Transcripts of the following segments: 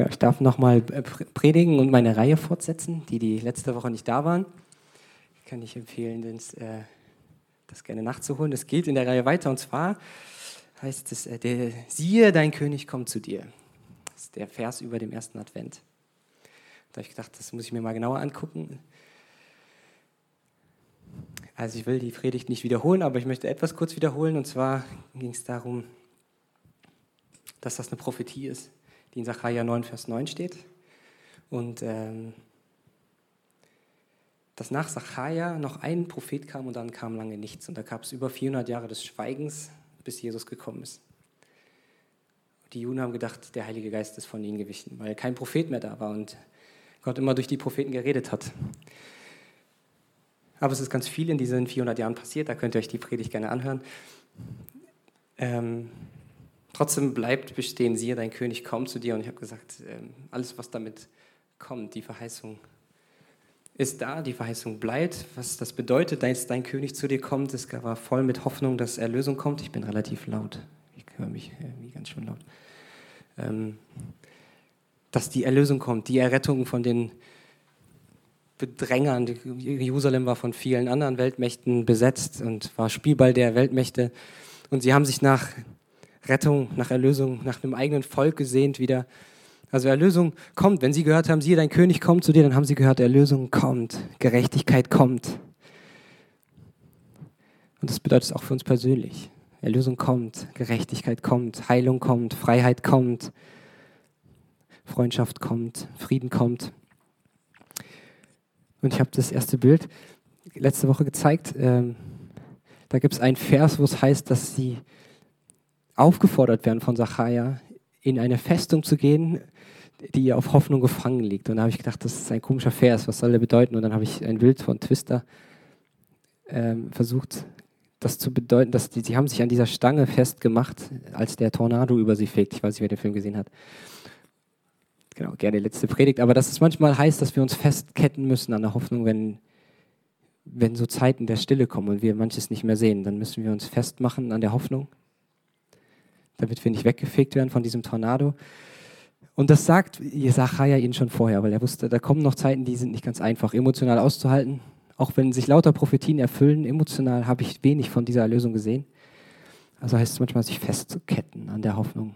Genau, ich darf nochmal äh, predigen und meine Reihe fortsetzen, die die letzte Woche nicht da waren. Kann ich empfehlen, das, äh, das gerne nachzuholen. Es geht in der Reihe weiter und zwar heißt es, äh, der, siehe, dein König kommt zu dir. Das ist der Vers über dem ersten Advent. Da habe ich gedacht, das muss ich mir mal genauer angucken. Also ich will die Predigt nicht wiederholen, aber ich möchte etwas kurz wiederholen. Und zwar ging es darum, dass das eine Prophetie ist die in Sacharja 9, Vers 9 steht. Und ähm, dass nach Sacharja noch ein Prophet kam und dann kam lange nichts. Und da gab es über 400 Jahre des Schweigens, bis Jesus gekommen ist. Die Juden haben gedacht, der Heilige Geist ist von ihnen gewichen, weil kein Prophet mehr da war und Gott immer durch die Propheten geredet hat. Aber es ist ganz viel in diesen 400 Jahren passiert, da könnt ihr euch die Predigt gerne anhören. Ähm, Trotzdem bleibt bestehen, siehe, dein König kommt zu dir. Und ich habe gesagt, ähm, alles, was damit kommt, die Verheißung ist da, die Verheißung bleibt. Was das bedeutet, dass dein König zu dir kommt, es war voll mit Hoffnung, dass Erlösung kommt. Ich bin relativ laut. Ich höre mich irgendwie ganz schön laut. Ähm, dass die Erlösung kommt, die Errettung von den Bedrängern. Jerusalem war von vielen anderen Weltmächten besetzt und war Spielball der Weltmächte. Und sie haben sich nach Rettung, nach Erlösung, nach einem eigenen Volk gesehnt wieder. Also Erlösung kommt. Wenn sie gehört haben, siehe, dein König kommt zu dir, dann haben sie gehört, Erlösung kommt, Gerechtigkeit kommt. Und das bedeutet es auch für uns persönlich. Erlösung kommt, Gerechtigkeit kommt, Heilung kommt, Freiheit kommt, Freundschaft kommt, Frieden kommt. Und ich habe das erste Bild letzte Woche gezeigt. Ähm, da gibt es einen Vers, wo es heißt, dass sie aufgefordert werden von Sacharja, in eine Festung zu gehen, die auf Hoffnung gefangen liegt. Und da habe ich gedacht, das ist ein komischer Vers, was soll der bedeuten? Und dann habe ich ein Bild von Twister ähm, versucht, das zu bedeuten, dass die, sie haben sich an dieser Stange festgemacht, als der Tornado über sie fegt. Ich weiß nicht, wer den Film gesehen hat. Genau, gerne letzte Predigt. Aber dass es manchmal heißt, dass wir uns festketten müssen an der Hoffnung, wenn, wenn so Zeiten der Stille kommen und wir manches nicht mehr sehen, dann müssen wir uns festmachen an der Hoffnung damit wir nicht weggefegt werden von diesem Tornado. Und das sagt Jesaja ihnen schon vorher, weil er wusste, da kommen noch Zeiten, die sind nicht ganz einfach emotional auszuhalten. Auch wenn sich lauter Prophetien erfüllen, emotional habe ich wenig von dieser Erlösung gesehen. Also heißt es manchmal, sich festzuketten an der Hoffnung.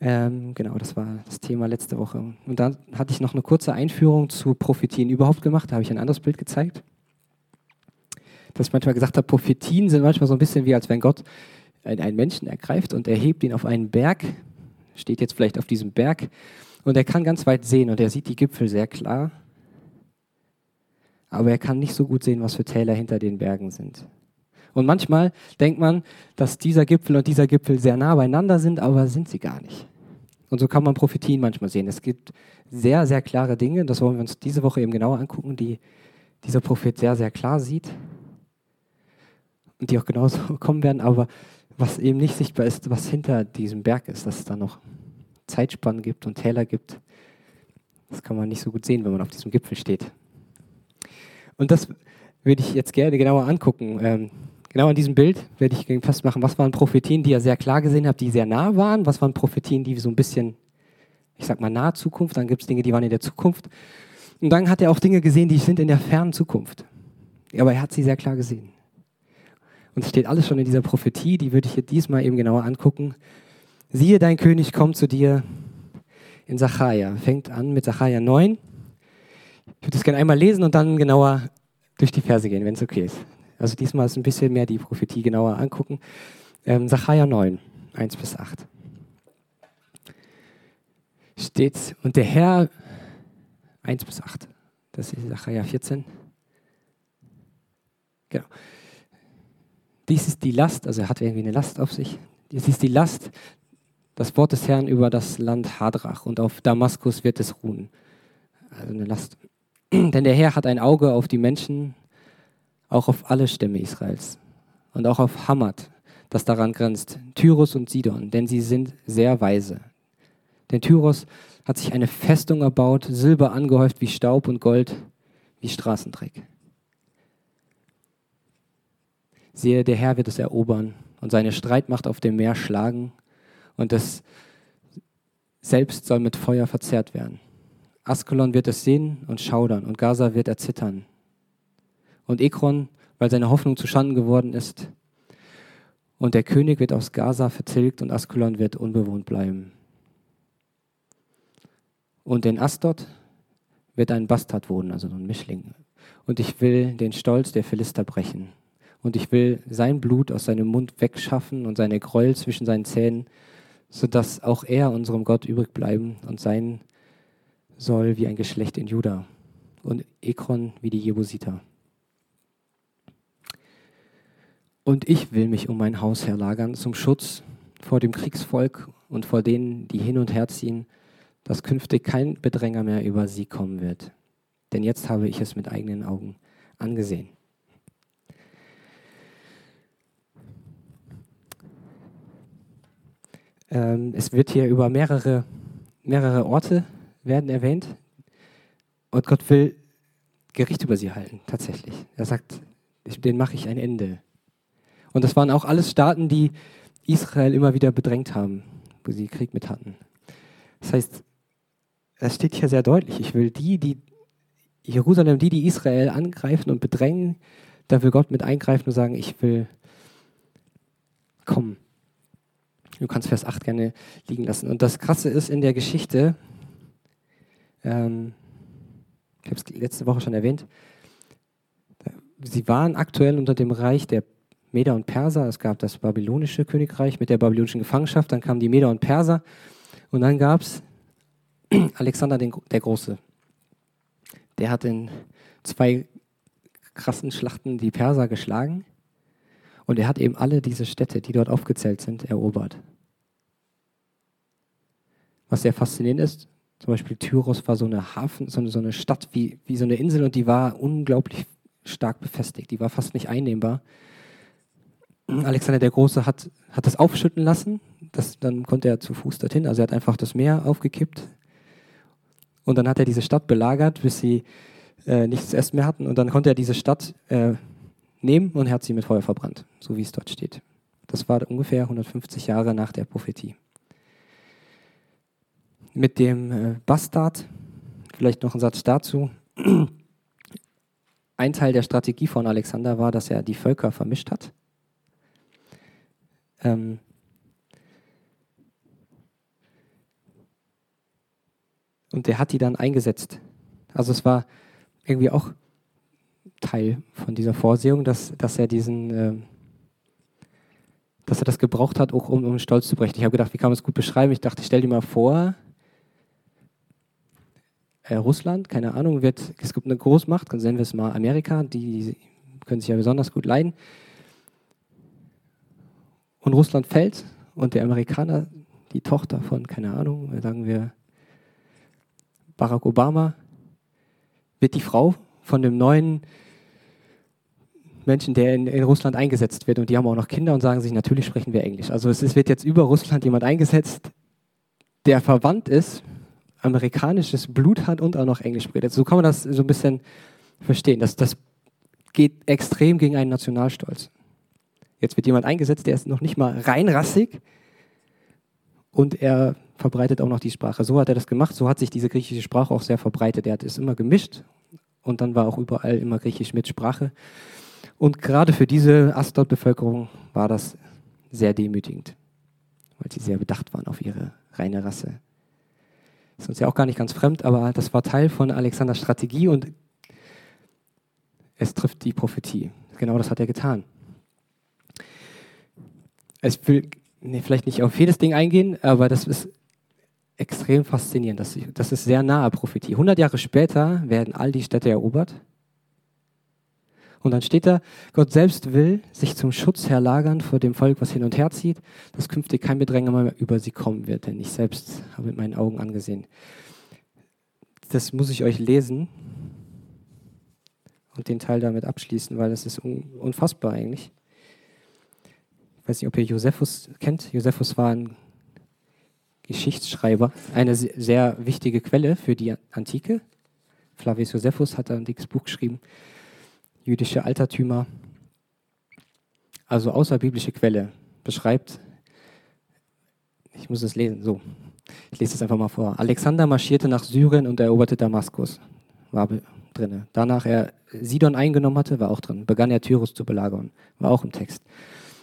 Ähm, genau, das war das Thema letzte Woche. Und dann hatte ich noch eine kurze Einführung zu Prophetien überhaupt gemacht. Da habe ich ein anderes Bild gezeigt. Dass ich manchmal gesagt habe, Prophetien sind manchmal so ein bisschen wie, als wenn Gott einen Menschen ergreift und erhebt ihn auf einen Berg, steht jetzt vielleicht auf diesem Berg, und er kann ganz weit sehen und er sieht die Gipfel sehr klar, aber er kann nicht so gut sehen, was für Täler hinter den Bergen sind. Und manchmal denkt man, dass dieser Gipfel und dieser Gipfel sehr nah beieinander sind, aber sind sie gar nicht. Und so kann man Prophetien manchmal sehen. Es gibt sehr, sehr klare Dinge, das wollen wir uns diese Woche eben genauer angucken, die dieser Prophet sehr, sehr klar sieht und die auch genauso kommen werden, aber was eben nicht sichtbar ist, was hinter diesem Berg ist, dass es da noch Zeitspannen gibt und Täler gibt. Das kann man nicht so gut sehen, wenn man auf diesem Gipfel steht. Und das würde ich jetzt gerne genauer angucken. Ähm, genau an diesem Bild werde ich festmachen, was waren Prophetien, die ihr sehr klar gesehen habt, die sehr nah waren, was waren Prophetien, die so ein bisschen, ich sag mal, nahe Zukunft, dann gibt es Dinge, die waren in der Zukunft. Und dann hat er auch Dinge gesehen, die sind in der fernen Zukunft. Aber er hat sie sehr klar gesehen. Und es steht alles schon in dieser Prophetie, die würde ich jetzt diesmal eben genauer angucken. Siehe, dein König kommt zu dir in Sacharja. Fängt an mit Sacharja 9. Ich würde es gerne einmal lesen und dann genauer durch die Verse gehen, wenn es okay ist. Also diesmal ist ein bisschen mehr die Prophetie genauer angucken. Ähm, Sacharja 9, 1 bis 8. Steht, und der Herr, 1 bis 8, das ist Sacharja 14. Genau. Dies ist die Last, also er hat irgendwie eine Last auf sich. Dies ist die Last, das Wort des Herrn über das Land Hadrach und auf Damaskus wird es ruhen. Also eine Last. Denn der Herr hat ein Auge auf die Menschen, auch auf alle Stämme Israels und auch auf Hamad, das daran grenzt, Tyrus und Sidon, denn sie sind sehr weise. Denn Tyrus hat sich eine Festung erbaut, Silber angehäuft wie Staub und Gold wie Straßendreck. Siehe, der Herr wird es erobern und seine Streitmacht auf dem Meer schlagen und das selbst soll mit Feuer verzehrt werden. Askelon wird es sehen und schaudern und Gaza wird erzittern. Und Ekron, weil seine Hoffnung zuschanden geworden ist. Und der König wird aus Gaza vertilgt und Askelon wird unbewohnt bleiben. Und in Astot wird ein Bastard wohnen, also ein Mischling. Und ich will den Stolz der Philister brechen. Und ich will sein Blut aus seinem Mund wegschaffen und seine Gräuel zwischen seinen Zähnen, sodass auch er unserem Gott übrig bleiben und sein soll wie ein Geschlecht in Juda und Ekron wie die Jebusiter. Und ich will mich um mein Haus herlagern zum Schutz vor dem Kriegsvolk und vor denen, die hin und her ziehen, dass künftig kein Bedränger mehr über sie kommen wird. Denn jetzt habe ich es mit eigenen Augen angesehen. Ähm, es wird hier über mehrere, mehrere Orte werden erwähnt. Und Gott will Gericht über sie halten, tatsächlich. Er sagt, den mache ich ein Ende. Und das waren auch alles Staaten, die Israel immer wieder bedrängt haben, wo sie Krieg mit hatten. Das heißt, es steht hier sehr deutlich, ich will die, die Jerusalem, die, die Israel angreifen und bedrängen, da will Gott mit eingreifen und sagen, ich will kommen. Du kannst Vers 8 gerne liegen lassen. Und das Krasse ist in der Geschichte, ähm, ich habe es letzte Woche schon erwähnt, sie waren aktuell unter dem Reich der Meder und Perser. Es gab das babylonische Königreich mit der babylonischen Gefangenschaft, dann kamen die Meder und Perser und dann gab es Alexander der Große. Der hat in zwei krassen Schlachten die Perser geschlagen und er hat eben alle diese Städte, die dort aufgezählt sind, erobert. Was sehr faszinierend ist, zum Beispiel Tyros war so eine Hafen, so eine, so eine Stadt wie, wie so eine Insel und die war unglaublich stark befestigt. Die war fast nicht einnehmbar. Alexander der Große hat, hat das aufschütten lassen. Das, dann konnte er zu Fuß dorthin. Also er hat einfach das Meer aufgekippt. Und dann hat er diese Stadt belagert, bis sie äh, nichts zu essen mehr hatten. Und dann konnte er diese Stadt äh, nehmen und hat sie mit Feuer verbrannt, so wie es dort steht. Das war ungefähr 150 Jahre nach der Prophetie mit dem äh, Bastard. Vielleicht noch ein Satz dazu. Ein Teil der Strategie von Alexander war, dass er die Völker vermischt hat. Ähm und er hat die dann eingesetzt. Also es war irgendwie auch Teil von dieser Vorsehung, dass, dass er diesen, äh, dass er das gebraucht hat, auch um, um Stolz zu brechen. Ich habe gedacht, wie kann man es gut beschreiben? Ich dachte, stell dir mal vor, äh, Russland, keine Ahnung, wird, es gibt eine Großmacht, dann nennen wir es mal Amerika, die können sich ja besonders gut leiden. Und Russland fällt und der Amerikaner, die Tochter von, keine Ahnung, sagen wir Barack Obama, wird die Frau von dem neuen Menschen, der in, in, Russland eingesetzt wird. Und die haben auch noch Kinder und sagen sich, natürlich sprechen wir Englisch. Also es wird jetzt über Russland jemand eingesetzt, der verwandt ist amerikanisches Blut hat und auch noch Englisch spricht. So kann man das so ein bisschen verstehen. Das, das geht extrem gegen einen Nationalstolz. Jetzt wird jemand eingesetzt, der ist noch nicht mal reinrassig und er verbreitet auch noch die Sprache. So hat er das gemacht, so hat sich diese griechische Sprache auch sehr verbreitet. Er hat es immer gemischt und dann war auch überall immer Griechisch mit Sprache. Und gerade für diese Astot-Bevölkerung war das sehr demütigend, weil sie sehr bedacht waren auf ihre reine Rasse. Ist uns ja auch gar nicht ganz fremd, aber das war Teil von Alexanders Strategie und es trifft die Prophetie. Genau das hat er getan. Ich will vielleicht nicht auf jedes Ding eingehen, aber das ist extrem faszinierend. Das, das ist sehr nahe Prophetie. 100 Jahre später werden all die Städte erobert und dann steht da, Gott selbst will sich zum Schutz herlagern vor dem Volk, was hin und her zieht, dass künftig kein Bedränger mehr über sie kommen wird, denn ich selbst habe mit meinen Augen angesehen. Das muss ich euch lesen und den Teil damit abschließen, weil das ist unfassbar eigentlich. Ich weiß nicht, ob ihr Josephus kennt. Josephus war ein Geschichtsschreiber, eine sehr wichtige Quelle für die Antike. Flavius Josephus hat ein dickes Buch geschrieben jüdische Altertümer, also außerbiblische Quelle, beschreibt, ich muss es lesen, so. Ich lese es einfach mal vor. Alexander marschierte nach Syrien und eroberte Damaskus. War drin. Danach er Sidon eingenommen hatte, war auch drin. Begann er Tyrus zu belagern. War auch im Text.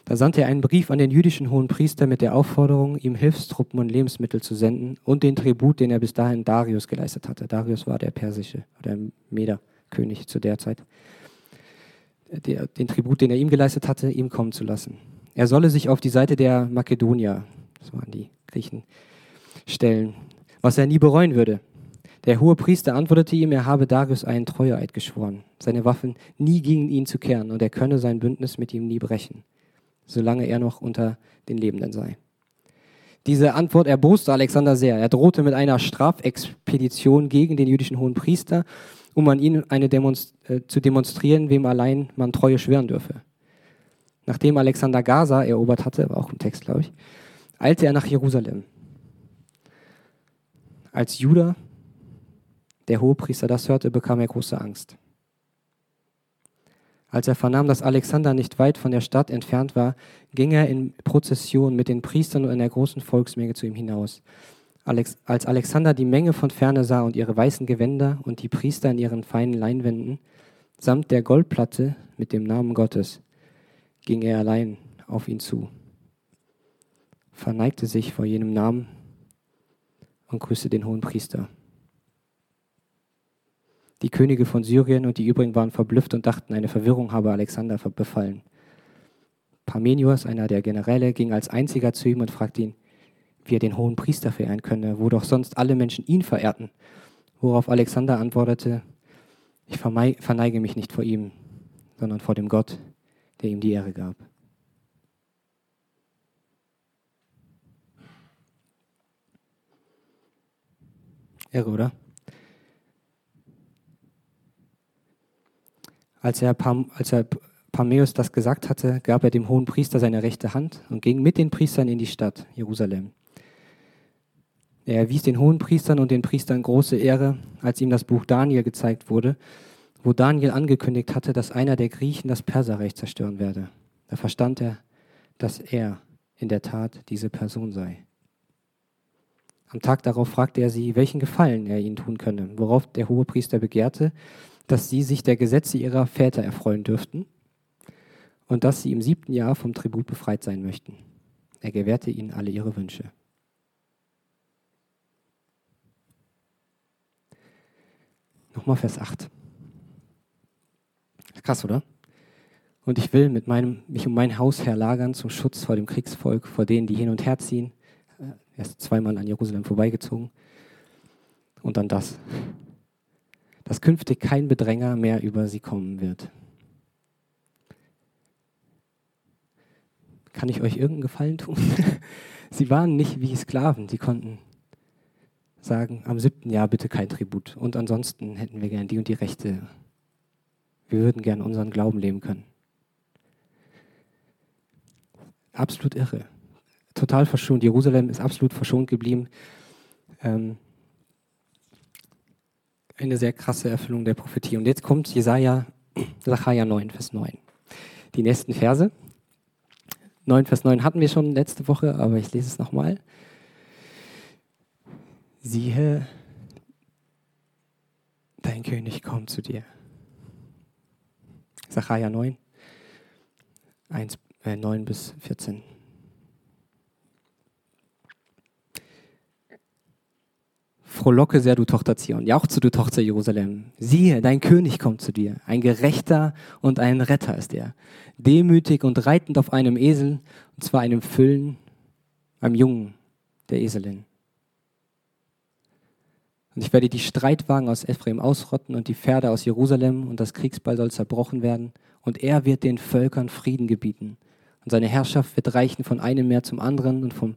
Da sandte er einen Brief an den jüdischen hohen Priester mit der Aufforderung, ihm Hilfstruppen und Lebensmittel zu senden und den Tribut, den er bis dahin Darius geleistet hatte. Darius war der persische oder Mederkönig zu der Zeit. Der, den Tribut, den er ihm geleistet hatte, ihm kommen zu lassen. Er solle sich auf die Seite der Makedonier, das waren die Griechen, stellen, was er nie bereuen würde. Der hohe Priester antwortete ihm, er habe Darius einen Treueeid geschworen, seine Waffen nie gegen ihn zu kehren und er könne sein Bündnis mit ihm nie brechen solange er noch unter den Lebenden sei. Diese Antwort erboste Alexander sehr. Er drohte mit einer Strafexpedition gegen den jüdischen hohen Priester, um an ihn Demonst äh, zu demonstrieren, wem allein man Treue schwören dürfe. Nachdem Alexander Gaza erobert hatte, war auch im Text, glaube ich, eilte er nach Jerusalem. Als Judah, der Hohepriester, das hörte, bekam er große Angst. Als er vernahm, dass Alexander nicht weit von der Stadt entfernt war, ging er in Prozession mit den Priestern und einer großen Volksmenge zu ihm hinaus. Alex, als Alexander die Menge von ferne sah und ihre weißen Gewänder und die Priester in ihren feinen Leinwänden, samt der Goldplatte mit dem Namen Gottes, ging er allein auf ihn zu, verneigte sich vor jenem Namen und grüßte den hohen Priester. Die Könige von Syrien und die übrigen waren verblüfft und dachten, eine Verwirrung habe Alexander befallen. Parmenius, einer der Generäle, ging als einziger zu ihm und fragte ihn, wie er den hohen Priester verehren könne, wo doch sonst alle Menschen ihn verehrten. Worauf Alexander antwortete, ich verneige mich nicht vor ihm, sondern vor dem Gott, der ihm die Ehre gab. Irre, oder? Als er, als er Parmeus das gesagt hatte, gab er dem hohen Priester seine rechte Hand und ging mit den Priestern in die Stadt Jerusalem. Er erwies den hohen Priestern und den Priestern große Ehre, als ihm das Buch Daniel gezeigt wurde, wo Daniel angekündigt hatte, dass einer der Griechen das Perserreich zerstören werde. Da verstand er, dass er in der Tat diese Person sei. Am Tag darauf fragte er sie, welchen Gefallen er ihnen tun könne, worauf der hohe Priester begehrte, dass sie sich der Gesetze ihrer Väter erfreuen dürften und dass sie im siebten Jahr vom Tribut befreit sein möchten. Er gewährte ihnen alle ihre Wünsche. Nochmal Vers 8. Krass, oder? Und ich will mit meinem, mich um mein Haus herlagern zum Schutz vor dem Kriegsvolk, vor denen, die hin und her ziehen. Er ist zweimal an Jerusalem vorbeigezogen. Und dann das dass künftig kein Bedränger mehr über sie kommen wird. Kann ich euch irgendeinen Gefallen tun? sie waren nicht wie Sklaven, sie konnten sagen, am siebten Jahr bitte kein Tribut und ansonsten hätten wir gern die und die Rechte. Wir würden gern unseren Glauben leben können. Absolut irre. Total verschont. Jerusalem ist absolut verschont geblieben. Ähm, eine sehr krasse Erfüllung der Prophetie. Und jetzt kommt Jesaja, Sacharja 9, Vers 9. Die nächsten Verse. 9, Vers 9 hatten wir schon letzte Woche, aber ich lese es nochmal. Siehe, dein König kommt zu dir. Sacharja 9, 1, äh, 9 bis 14. Frohlocke sehr, du Tochter Zion. Jauchze, du Tochter Jerusalem. Siehe, dein König kommt zu dir. Ein Gerechter und ein Retter ist er. Demütig und reitend auf einem Esel, und zwar einem Füllen, einem Jungen der Eselin. Und ich werde die Streitwagen aus Ephraim ausrotten und die Pferde aus Jerusalem, und das Kriegsball soll zerbrochen werden. Und er wird den Völkern Frieden gebieten. Und seine Herrschaft wird reichen von einem Meer zum anderen und vom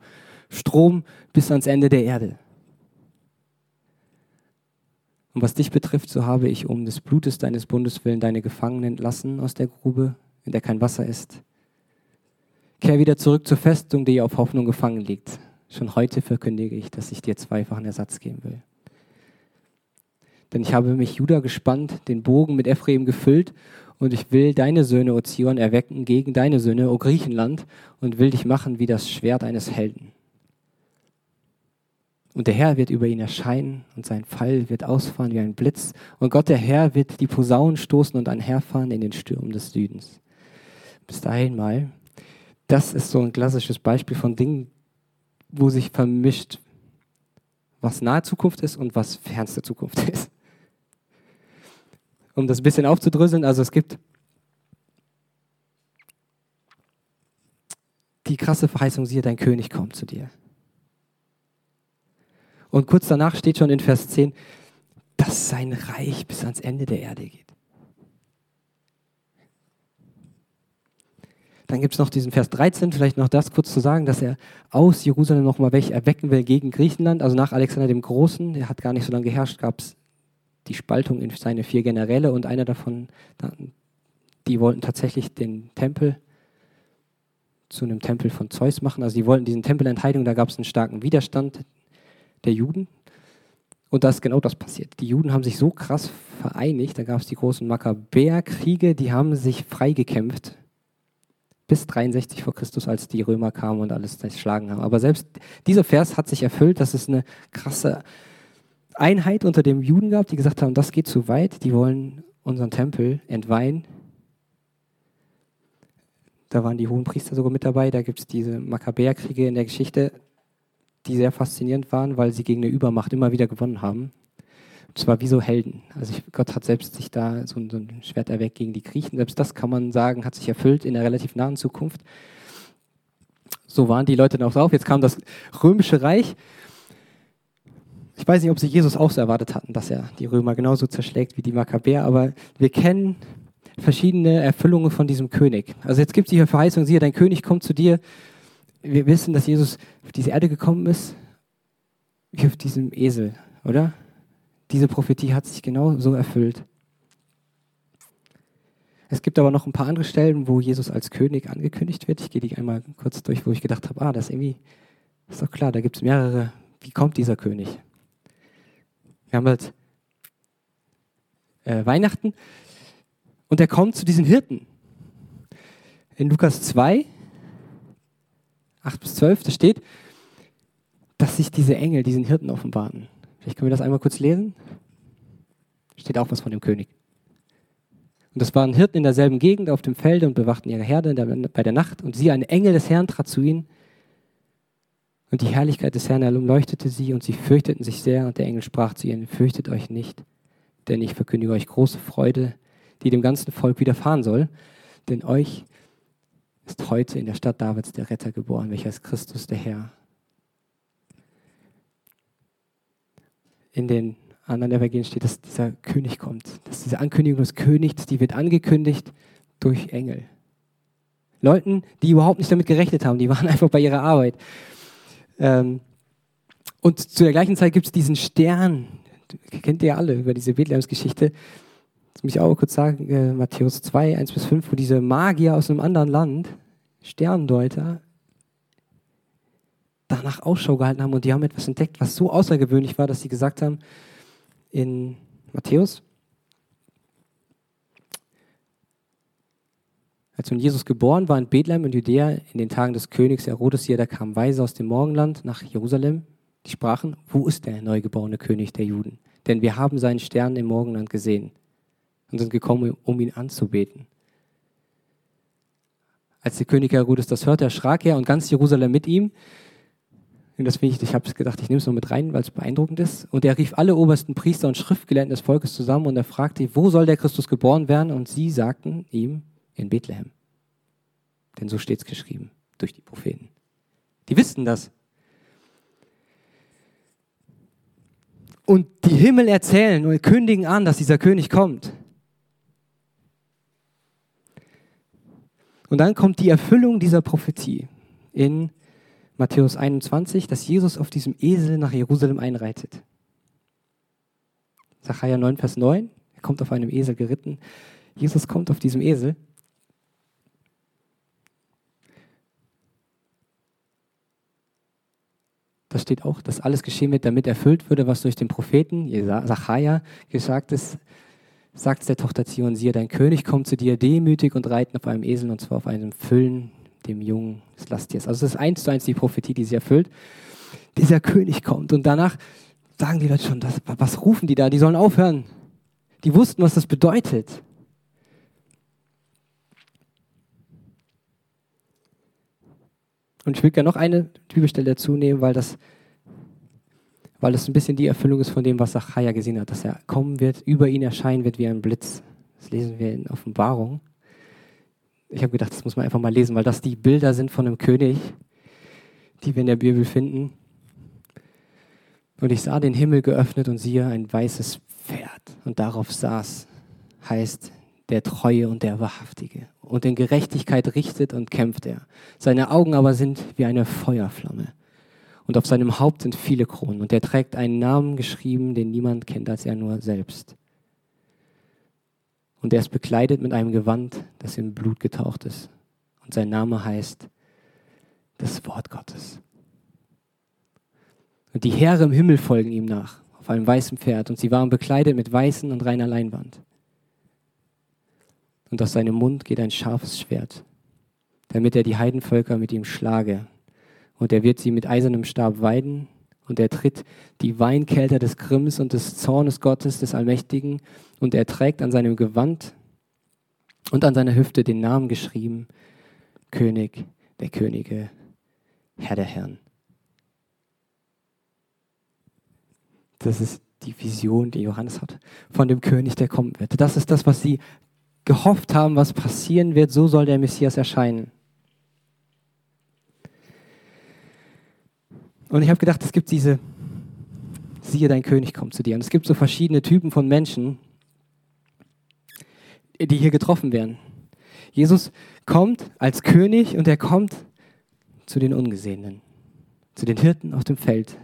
Strom bis ans Ende der Erde. Und was dich betrifft, so habe ich um des Blutes deines Bundes willen deine Gefangenen entlassen aus der Grube, in der kein Wasser ist. Kehr wieder zurück zur Festung, die auf Hoffnung gefangen liegt. Schon heute verkündige ich, dass ich dir zweifachen Ersatz geben will. Denn ich habe mich Juda gespannt, den Bogen mit Ephraim gefüllt, und ich will deine Söhne, O Zion, erwecken gegen deine Söhne, O Griechenland, und will dich machen wie das Schwert eines Helden. Und der Herr wird über ihn erscheinen und sein Pfeil wird ausfahren wie ein Blitz. Und Gott, der Herr, wird die Posaunen stoßen und einherfahren in den Stürmen des Südens. Bis dahin mal. Das ist so ein klassisches Beispiel von Dingen, wo sich vermischt, was nahe Zukunft ist und was fernste Zukunft ist. Um das ein bisschen aufzudröseln, also es gibt die krasse Verheißung, siehe, dein König kommt zu dir. Und kurz danach steht schon in Vers 10, dass sein Reich bis ans Ende der Erde geht. Dann gibt es noch diesen Vers 13, vielleicht noch das kurz zu sagen, dass er aus Jerusalem nochmal welche erwecken will gegen Griechenland. Also nach Alexander dem Großen, der hat gar nicht so lange geherrscht, gab es die Spaltung in seine vier Generäle und einer davon, die wollten tatsächlich den Tempel zu einem Tempel von Zeus machen. Also die wollten diesen Tempel entheiligen, da gab es einen starken Widerstand der Juden. Und da ist genau das passiert. Die Juden haben sich so krass vereinigt, da gab es die großen Makkabäerkriege, die haben sich freigekämpft bis 63 vor Christus, als die Römer kamen und alles zerschlagen haben. Aber selbst dieser Vers hat sich erfüllt, dass es eine krasse Einheit unter den Juden gab, die gesagt haben, das geht zu weit, die wollen unseren Tempel entweihen. Da waren die hohen Priester sogar mit dabei, da gibt es diese Makkabäerkriege in der Geschichte die sehr faszinierend waren, weil sie gegen eine Übermacht immer wieder gewonnen haben. Und zwar wie so Helden. Also ich, Gott hat selbst sich da so, so ein Schwert erweckt gegen die Griechen. Selbst das kann man sagen, hat sich erfüllt in der relativ nahen Zukunft. So waren die Leute dann auch drauf. Jetzt kam das römische Reich. Ich weiß nicht, ob sie Jesus auch so erwartet hatten, dass er die Römer genauso zerschlägt wie die Makkabäer, aber wir kennen verschiedene Erfüllungen von diesem König. Also jetzt gibt es die Verheißung, siehe, dein König kommt zu dir wir wissen, dass Jesus auf diese Erde gekommen ist, wie auf diesem Esel, oder? Diese Prophetie hat sich genau so erfüllt. Es gibt aber noch ein paar andere Stellen, wo Jesus als König angekündigt wird. Ich gehe die einmal kurz durch, wo ich gedacht habe, ah, das ist irgendwie, ist doch klar, da gibt es mehrere. Wie kommt dieser König? Wir haben halt äh, Weihnachten und er kommt zu diesen Hirten. In Lukas 2 8 bis 12, da steht, dass sich diese Engel diesen Hirten offenbaren. Vielleicht können wir das einmal kurz lesen. Steht auch was von dem König. Und das waren Hirten in derselben Gegend auf dem Felde und bewachten ihre Herde bei der Nacht. Und sie, ein Engel des Herrn, trat zu ihnen. Und die Herrlichkeit des Herrn erleuchtete sie und sie fürchteten sich sehr. Und der Engel sprach zu ihnen, fürchtet euch nicht, denn ich verkündige euch große Freude, die dem ganzen Volk widerfahren soll. Denn euch ist heute in der Stadt Davids der Retter geboren, welcher ist Christus der Herr. In den anderen Evangelien steht, dass dieser König kommt, dass diese Ankündigung des Königs, die wird angekündigt durch Engel. Leuten, die überhaupt nicht damit gerechnet haben, die waren einfach bei ihrer Arbeit. Ähm, und zu der gleichen Zeit gibt es diesen Stern, kennt ihr alle über diese Bethlehems-Geschichte, das muss ich auch kurz sagen, äh, Matthäus 2, 1 bis 5, wo diese Magier aus einem anderen Land, Sterndeuter, danach Ausschau gehalten haben und die haben etwas entdeckt, was so außergewöhnlich war, dass sie gesagt haben, in Matthäus, als nun Jesus geboren war in Bethlehem in Judäa in den Tagen des Königs Herodes hier, da kamen Weise aus dem Morgenland nach Jerusalem, die sprachen, wo ist der neugeborene König der Juden? Denn wir haben seinen Stern im Morgenland gesehen und sind gekommen, um ihn anzubeten. Als der König Herodes das hörte, erschrak er und ganz Jerusalem mit ihm. Und das finde ich, ich habe gedacht, ich nehme es noch mit rein, weil es beeindruckend ist. Und er rief alle obersten Priester und Schriftgelehrten des Volkes zusammen und er fragte, wo soll der Christus geboren werden? Und sie sagten ihm, in Bethlehem. Denn so steht es geschrieben durch die Propheten. Die wussten das. Und die Himmel erzählen und kündigen an, dass dieser König kommt. Und dann kommt die Erfüllung dieser Prophetie in Matthäus 21, dass Jesus auf diesem Esel nach Jerusalem einreitet. Zachariah 9, Vers 9, er kommt auf einem Esel geritten. Jesus kommt auf diesem Esel. Da steht auch, dass alles geschehen wird, damit erfüllt würde, was durch den Propheten Zachariah gesagt ist, sagt der Tochter Zion, siehe, dein König kommt zu dir demütig und reiten auf einem Esel und zwar auf einem Füllen, dem Jungen des Lasttiers. Also das ist eins zu eins die Prophetie, die sie erfüllt. dieser König kommt. Und danach sagen die Leute schon, das, was rufen die da? Die sollen aufhören. Die wussten, was das bedeutet. Und ich will gerne noch eine Bibelstelle dazu nehmen, weil das, weil das ein bisschen die Erfüllung ist von dem, was Zachariah gesehen hat, dass er kommen wird, über ihn erscheinen wird wie ein Blitz. Das lesen wir in Offenbarung. Ich habe gedacht, das muss man einfach mal lesen, weil das die Bilder sind von einem König, die wir in der Bibel finden. Und ich sah den Himmel geöffnet und siehe ein weißes Pferd und darauf saß, heißt der Treue und der Wahrhaftige. Und in Gerechtigkeit richtet und kämpft er. Seine Augen aber sind wie eine Feuerflamme. Und auf seinem Haupt sind viele Kronen. Und er trägt einen Namen geschrieben, den niemand kennt als er nur selbst. Und er ist bekleidet mit einem Gewand, das in Blut getaucht ist. Und sein Name heißt das Wort Gottes. Und die Heere im Himmel folgen ihm nach, auf einem weißen Pferd. Und sie waren bekleidet mit weißen und reiner Leinwand. Und aus seinem Mund geht ein scharfes Schwert, damit er die Heidenvölker mit ihm schlage. Und er wird sie mit eisernem Stab weiden und er tritt die Weinkelter des Grimms und des Zornes Gottes, des Allmächtigen, und er trägt an seinem Gewand und an seiner Hüfte den Namen geschrieben, König der Könige, Herr der Herren. Das ist die Vision, die Johannes hat von dem König, der kommen wird. Das ist das, was sie gehofft haben, was passieren wird. So soll der Messias erscheinen. Und ich habe gedacht, es gibt diese, siehe, dein König kommt zu dir. Und es gibt so verschiedene Typen von Menschen, die hier getroffen werden. Jesus kommt als König und er kommt zu den Ungesehenen, zu den Hirten auf dem Feld.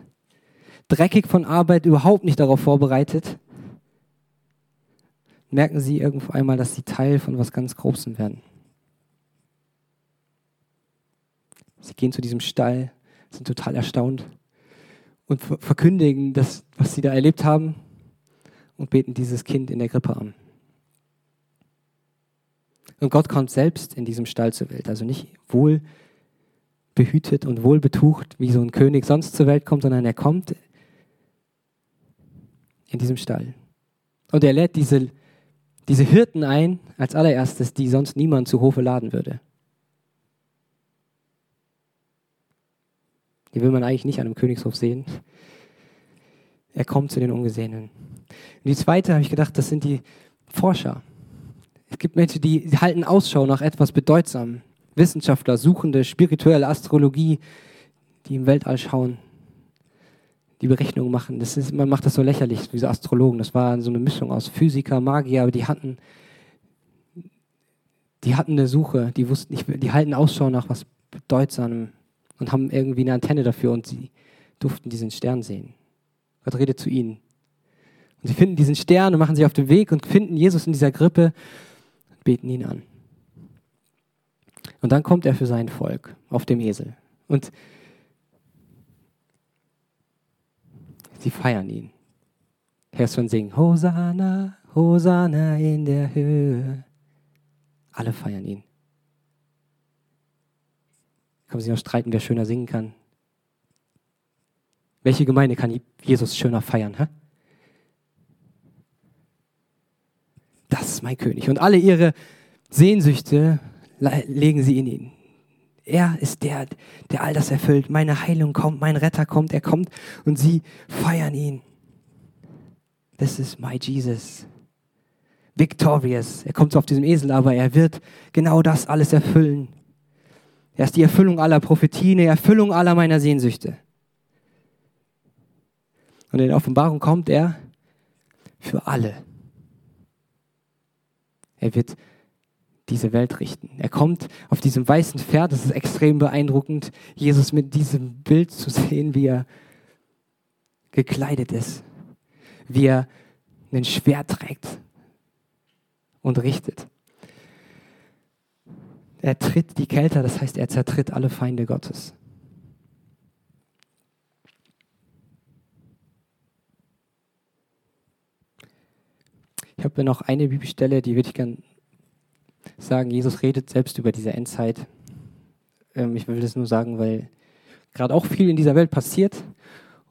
Dreckig von Arbeit, überhaupt nicht darauf vorbereitet. Merken sie irgendwo einmal, dass sie Teil von was ganz Großem werden. Sie gehen zu diesem Stall, sind total erstaunt und verkündigen das, was sie da erlebt haben und beten dieses Kind in der Grippe an. Und Gott kommt selbst in diesem Stall zur Welt, also nicht wohl behütet und wohl betucht, wie so ein König sonst zur Welt kommt, sondern er kommt in diesem Stall. Und er lädt diese, diese Hirten ein, als allererstes, die sonst niemand zu Hofe laden würde. Die will man eigentlich nicht an einem Königshof sehen. Er kommt zu den Ungesehenen. Und die zweite habe ich gedacht, das sind die Forscher. Es gibt Menschen, die halten Ausschau nach etwas Bedeutsamem. Wissenschaftler, Suchende, spirituelle Astrologie, die im Weltall schauen, die Berechnungen machen. Das ist, man macht das so lächerlich, diese Astrologen. Das war so eine Mischung aus Physiker, Magier, aber die hatten, die hatten eine Suche, die wussten, die halten Ausschau nach was Bedeutsamem und haben irgendwie eine Antenne dafür und sie durften diesen Stern sehen. Gott redet zu ihnen. Und sie finden diesen Stern und machen sich auf den Weg und finden Jesus in dieser Grippe und beten ihn an. Und dann kommt er für sein Volk auf dem Esel. Und sie feiern ihn. Hörst schon singen, Hosanna, Hosanna in der Höhe. Alle feiern ihn. Kann man sich noch streiten, wer schöner singen kann. Welche Gemeinde kann Jesus schöner feiern? Hä? Das ist mein König. Und alle ihre Sehnsüchte legen sie in ihn. Er ist der, der all das erfüllt. Meine Heilung kommt, mein Retter kommt, er kommt und sie feiern ihn. This is my Jesus. Victorious. Er kommt auf diesem Esel, aber er wird genau das alles erfüllen. Er ist die Erfüllung aller Prophetien, die Erfüllung aller meiner Sehnsüchte. Und in der Offenbarung kommt er für alle. Er wird diese Welt richten. Er kommt auf diesem weißen Pferd, das ist extrem beeindruckend, Jesus mit diesem Bild zu sehen, wie er gekleidet ist, wie er ein Schwert trägt und richtet. Er tritt die Kelter, das heißt, er zertritt alle Feinde Gottes. Ich habe noch eine Bibelstelle, die würde ich gerne sagen. Jesus redet selbst über diese Endzeit. Ähm, ich will das nur sagen, weil gerade auch viel in dieser Welt passiert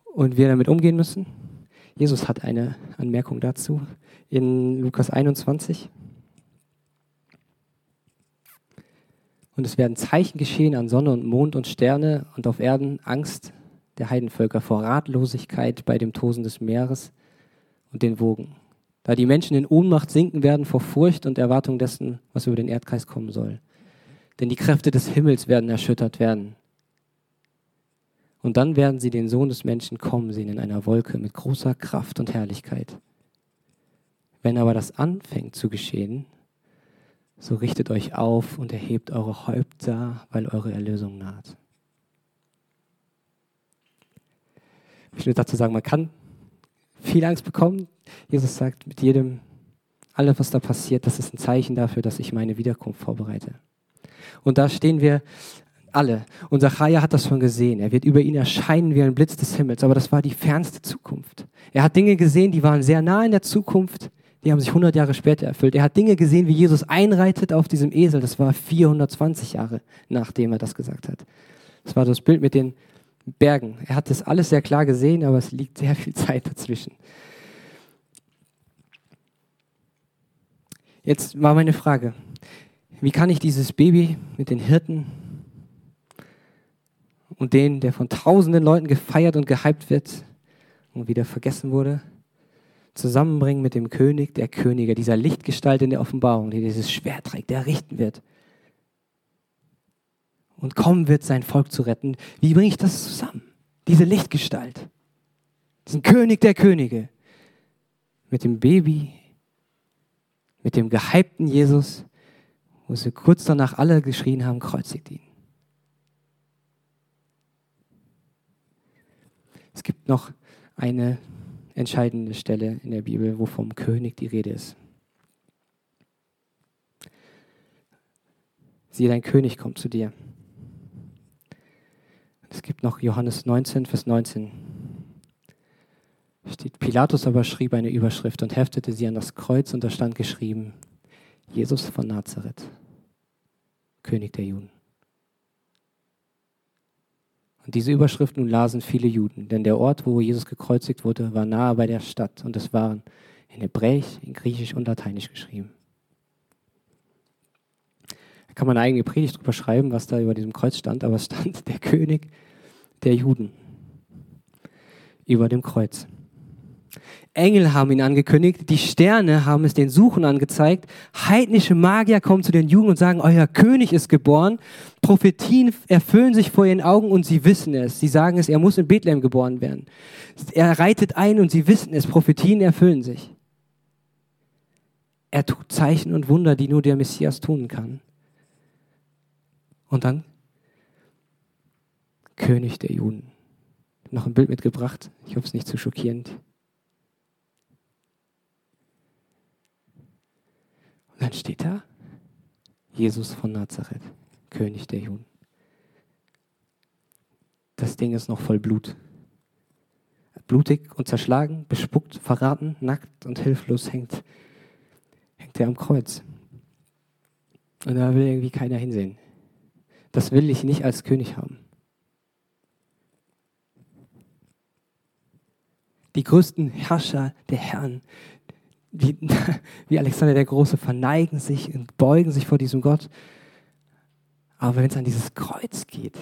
und wir damit umgehen müssen. Jesus hat eine Anmerkung dazu in Lukas 21. Und es werden Zeichen geschehen an Sonne und Mond und Sterne und auf Erden Angst der Heidenvölker vor Ratlosigkeit bei dem Tosen des Meeres und den Wogen. Da die Menschen in Ohnmacht sinken werden vor Furcht und Erwartung dessen, was über den Erdkreis kommen soll. Denn die Kräfte des Himmels werden erschüttert werden. Und dann werden sie den Sohn des Menschen kommen sehen in einer Wolke mit großer Kraft und Herrlichkeit. Wenn aber das anfängt zu geschehen, so richtet euch auf und erhebt eure Häupter, weil eure Erlösung naht. Ich will dazu sagen, man kann viel Angst bekommen. Jesus sagt mit jedem, alles, was da passiert, das ist ein Zeichen dafür, dass ich meine Wiederkunft vorbereite. Und da stehen wir alle. Und Zachariah hat das schon gesehen. Er wird über ihn erscheinen wie ein Blitz des Himmels. Aber das war die fernste Zukunft. Er hat Dinge gesehen, die waren sehr nah in der Zukunft. Die haben sich 100 Jahre später erfüllt. Er hat Dinge gesehen, wie Jesus einreitet auf diesem Esel. Das war 420 Jahre, nachdem er das gesagt hat. Das war das Bild mit den Bergen. Er hat das alles sehr klar gesehen, aber es liegt sehr viel Zeit dazwischen. Jetzt war meine Frage, wie kann ich dieses Baby mit den Hirten und den, der von tausenden Leuten gefeiert und gehypt wird und wieder vergessen wurde, zusammenbringen mit dem König der Könige, dieser Lichtgestalt in der Offenbarung, die dieses Schwert trägt, der richten wird und kommen wird, sein Volk zu retten. Wie bringe ich das zusammen? Diese Lichtgestalt, diesen König der Könige mit dem Baby, mit dem gehypten Jesus, wo sie kurz danach alle geschrien haben, kreuzigt ihn. Es gibt noch eine entscheidende Stelle in der Bibel, wo vom König die Rede ist. Siehe, dein König kommt zu dir. Es gibt noch Johannes 19, Vers 19. Steht, Pilatus aber schrieb eine Überschrift und heftete sie an das Kreuz und da stand geschrieben, Jesus von Nazareth, König der Juden. Und diese Überschrift nun lasen viele Juden, denn der Ort, wo Jesus gekreuzigt wurde, war nahe bei der Stadt und es waren in Hebräisch, in Griechisch und Lateinisch geschrieben. Da kann man eine eigene Predigt drüber schreiben, was da über diesem Kreuz stand, aber es stand der König der Juden über dem Kreuz. Engel haben ihn angekündigt, die Sterne haben es den Suchen angezeigt, heidnische Magier kommen zu den Juden und sagen, euer König ist geboren, Prophetien erfüllen sich vor ihren Augen und sie wissen es. Sie sagen es, er muss in Bethlehem geboren werden. Er reitet ein und sie wissen es, Prophetien erfüllen sich. Er tut Zeichen und Wunder, die nur der Messias tun kann. Und dann König der Juden. Noch ein Bild mitgebracht. Ich hoffe, es nicht zu schockierend. Dann steht da Jesus von Nazareth, König der Juden. Das Ding ist noch voll Blut. Blutig und zerschlagen, bespuckt, verraten, nackt und hilflos hängt, hängt er am Kreuz. Und da will irgendwie keiner hinsehen. Das will ich nicht als König haben. Die größten Herrscher der Herren, wie, wie Alexander der Große, verneigen sich und beugen sich vor diesem Gott. Aber wenn es an dieses Kreuz geht,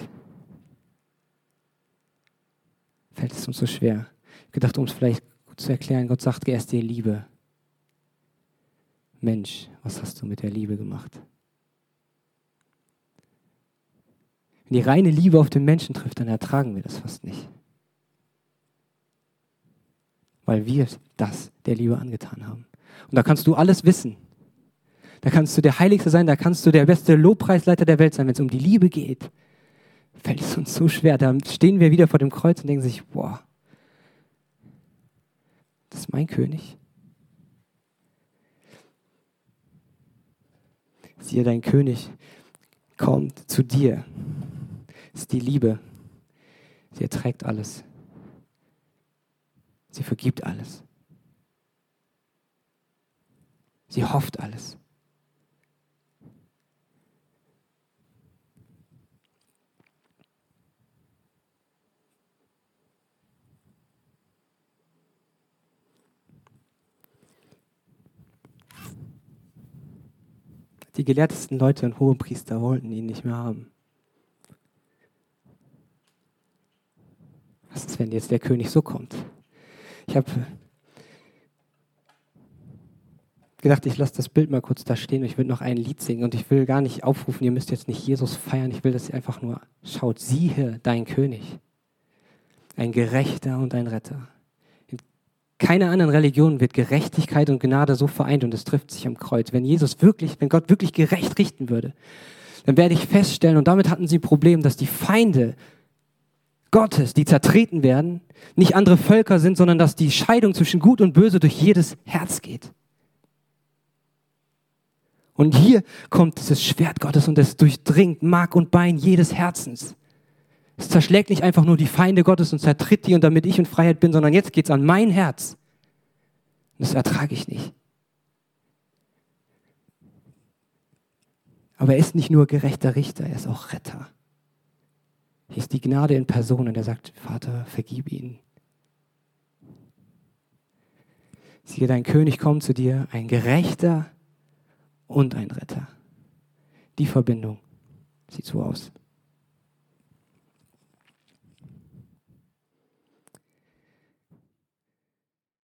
fällt es uns so schwer. Ich gedacht, um es vielleicht gut zu erklären, Gott sagt, er ist dir Liebe. Mensch, was hast du mit der Liebe gemacht? Wenn die reine Liebe auf den Menschen trifft, dann ertragen wir das fast nicht weil wir das der Liebe angetan haben. Und da kannst du alles wissen. Da kannst du der Heiligste sein, da kannst du der beste Lobpreisleiter der Welt sein. Wenn es um die Liebe geht, fällt es uns so schwer. Da stehen wir wieder vor dem Kreuz und denken sich, boah, das ist mein König. Siehe, dein König kommt zu dir. Das ist die Liebe. Sie erträgt alles. Sie vergibt alles. Sie hofft alles. Die gelehrtesten Leute und Hohepriester wollten ihn nicht mehr haben. Was ist, wenn jetzt der König so kommt? Ich habe gedacht, ich lasse das Bild mal kurz da stehen und ich will noch ein Lied singen und ich will gar nicht aufrufen, ihr müsst jetzt nicht Jesus feiern, ich will, dass ihr einfach nur schaut, siehe dein König, ein Gerechter und ein Retter. In keiner anderen Religion wird Gerechtigkeit und Gnade so vereint und es trifft sich am Kreuz. Wenn Jesus wirklich, wenn Gott wirklich gerecht richten würde, dann werde ich feststellen, und damit hatten sie ein Problem, dass die Feinde Gottes, die zertreten werden, nicht andere Völker sind, sondern dass die Scheidung zwischen Gut und Böse durch jedes Herz geht. Und hier kommt dieses Schwert Gottes und es durchdringt Mark und Bein jedes Herzens. Es zerschlägt nicht einfach nur die Feinde Gottes und zertritt die und damit ich in Freiheit bin, sondern jetzt geht es an mein Herz. Das ertrage ich nicht. Aber er ist nicht nur gerechter Richter, er ist auch Retter. Ist die Gnade in Person und er sagt, Vater, vergib ihnen. Siehe, dein König kommt zu dir, ein Gerechter und ein Retter. Die Verbindung sieht so aus.